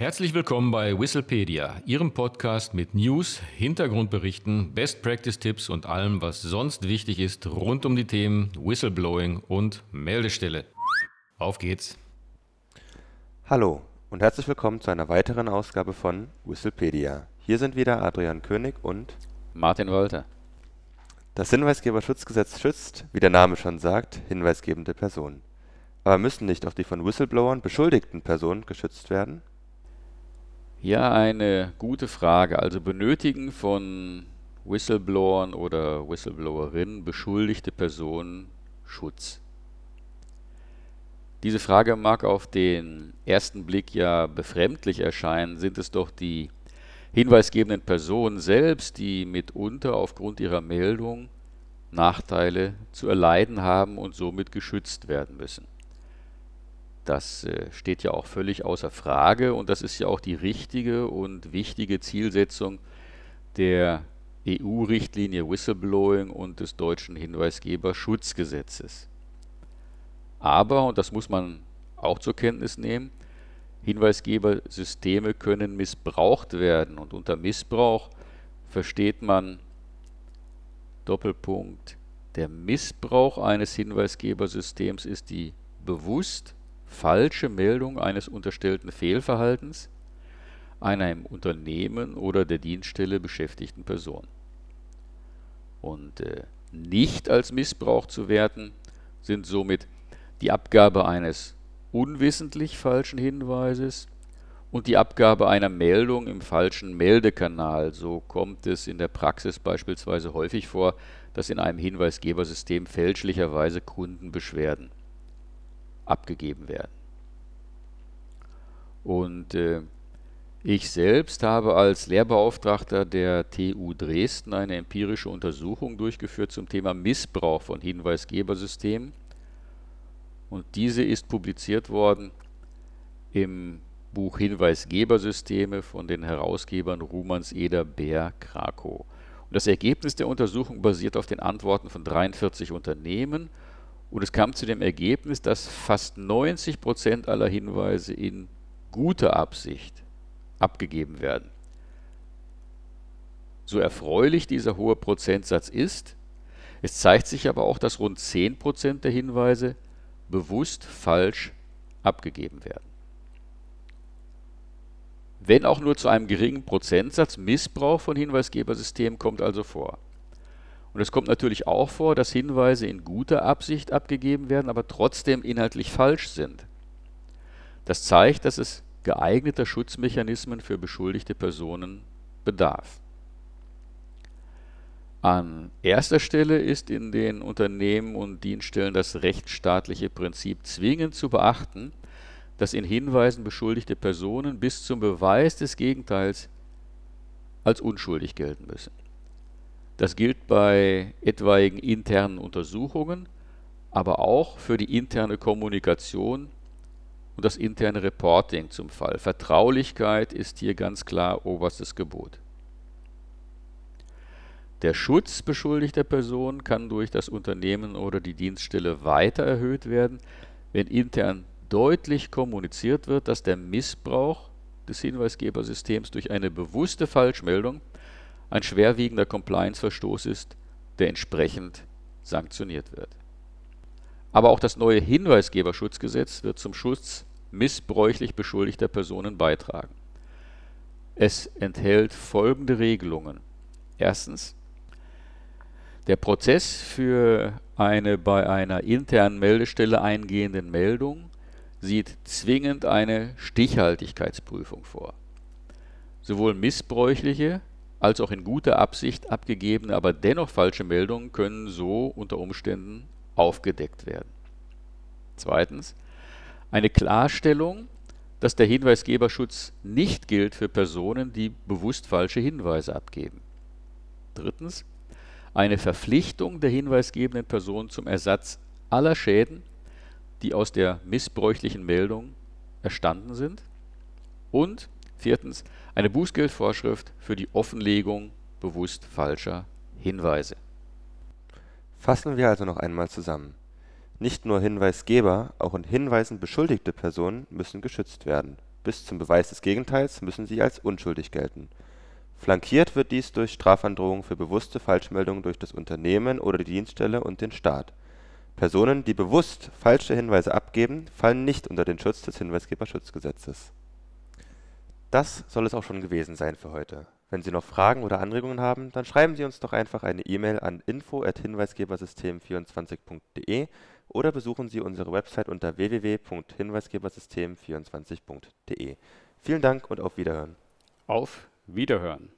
Herzlich willkommen bei Whistlepedia, Ihrem Podcast mit News, Hintergrundberichten, Best Practice Tipps und allem, was sonst wichtig ist rund um die Themen Whistleblowing und Meldestelle. Auf geht's! Hallo und herzlich willkommen zu einer weiteren Ausgabe von Whistlepedia. Hier sind wieder Adrian König und Martin Wolter. Das Hinweisgeberschutzgesetz schützt, wie der Name schon sagt, hinweisgebende Personen. Aber müssen nicht auch die von Whistleblowern beschuldigten Personen geschützt werden? Ja, eine gute Frage. Also benötigen von Whistleblowern oder Whistleblowerinnen beschuldigte Personen Schutz? Diese Frage mag auf den ersten Blick ja befremdlich erscheinen, sind es doch die hinweisgebenden Personen selbst, die mitunter aufgrund ihrer Meldung Nachteile zu erleiden haben und somit geschützt werden müssen. Das äh, steht ja auch völlig außer Frage und das ist ja auch die richtige und wichtige Zielsetzung der EU-Richtlinie Whistleblowing und des deutschen Hinweisgeberschutzgesetzes. Aber, und das muss man auch zur Kenntnis nehmen, Hinweisgebersysteme können missbraucht werden und unter Missbrauch versteht man Doppelpunkt der Missbrauch eines Hinweisgebersystems ist die bewusst falsche Meldung eines unterstellten Fehlverhaltens einer im Unternehmen oder der Dienststelle beschäftigten Person. Und äh, nicht als Missbrauch zu werten sind somit die Abgabe eines unwissentlich falschen Hinweises und die Abgabe einer Meldung im falschen Meldekanal. So kommt es in der Praxis beispielsweise häufig vor, dass in einem Hinweisgebersystem fälschlicherweise Kundenbeschwerden abgegeben werden. Und äh, ich selbst habe als Lehrbeauftragter der TU Dresden eine empirische Untersuchung durchgeführt zum Thema Missbrauch von Hinweisgebersystemen. Und diese ist publiziert worden im Buch Hinweisgebersysteme von den Herausgebern Rumans Eder Bär Krakow. Und das Ergebnis der Untersuchung basiert auf den Antworten von 43 Unternehmen und es kam zu dem Ergebnis, dass fast 90 Prozent aller Hinweise in guter Absicht abgegeben werden. So erfreulich dieser hohe Prozentsatz ist, es zeigt sich aber auch, dass rund 10 Prozent der Hinweise bewusst falsch abgegeben werden. Wenn auch nur zu einem geringen Prozentsatz Missbrauch von Hinweisgebersystemen kommt also vor. Und es kommt natürlich auch vor, dass Hinweise in guter Absicht abgegeben werden, aber trotzdem inhaltlich falsch sind. Das zeigt, dass es geeigneter Schutzmechanismen für beschuldigte Personen bedarf. An erster Stelle ist in den Unternehmen und Dienststellen das rechtsstaatliche Prinzip zwingend zu beachten, dass in Hinweisen beschuldigte Personen bis zum Beweis des Gegenteils als unschuldig gelten müssen. Das gilt bei etwaigen internen Untersuchungen, aber auch für die interne Kommunikation und das interne Reporting zum Fall. Vertraulichkeit ist hier ganz klar oberstes Gebot. Der Schutz beschuldigter Personen kann durch das Unternehmen oder die Dienststelle weiter erhöht werden, wenn intern deutlich kommuniziert wird, dass der Missbrauch des Hinweisgebersystems durch eine bewusste Falschmeldung ein schwerwiegender Compliance-Verstoß ist, der entsprechend sanktioniert wird. Aber auch das neue Hinweisgeberschutzgesetz wird zum Schutz missbräuchlich beschuldigter Personen beitragen. Es enthält folgende Regelungen. Erstens. Der Prozess für eine bei einer internen Meldestelle eingehenden Meldung sieht zwingend eine Stichhaltigkeitsprüfung vor. Sowohl missbräuchliche als auch in guter Absicht abgegebene, aber dennoch falsche Meldungen können so unter Umständen aufgedeckt werden. Zweitens. Eine Klarstellung, dass der Hinweisgeberschutz nicht gilt für Personen, die bewusst falsche Hinweise abgeben. Drittens. Eine Verpflichtung der hinweisgebenden Person zum Ersatz aller Schäden, die aus der missbräuchlichen Meldung erstanden sind. Und viertens eine Bußgeldvorschrift für die Offenlegung bewusst falscher Hinweise. Fassen wir also noch einmal zusammen. Nicht nur Hinweisgeber, auch in Hinweisen beschuldigte Personen müssen geschützt werden. Bis zum Beweis des Gegenteils müssen sie als unschuldig gelten. Flankiert wird dies durch Strafandrohungen für bewusste Falschmeldungen durch das Unternehmen oder die Dienststelle und den Staat. Personen, die bewusst falsche Hinweise abgeben, fallen nicht unter den Schutz des Hinweisgeberschutzgesetzes. Das soll es auch schon gewesen sein für heute. Wenn Sie noch Fragen oder Anregungen haben, dann schreiben Sie uns doch einfach eine E-Mail an info@hinweisgebersystem24.de oder besuchen Sie unsere Website unter www.hinweisgebersystem24.de. Vielen Dank und auf Wiederhören. Auf Wiederhören.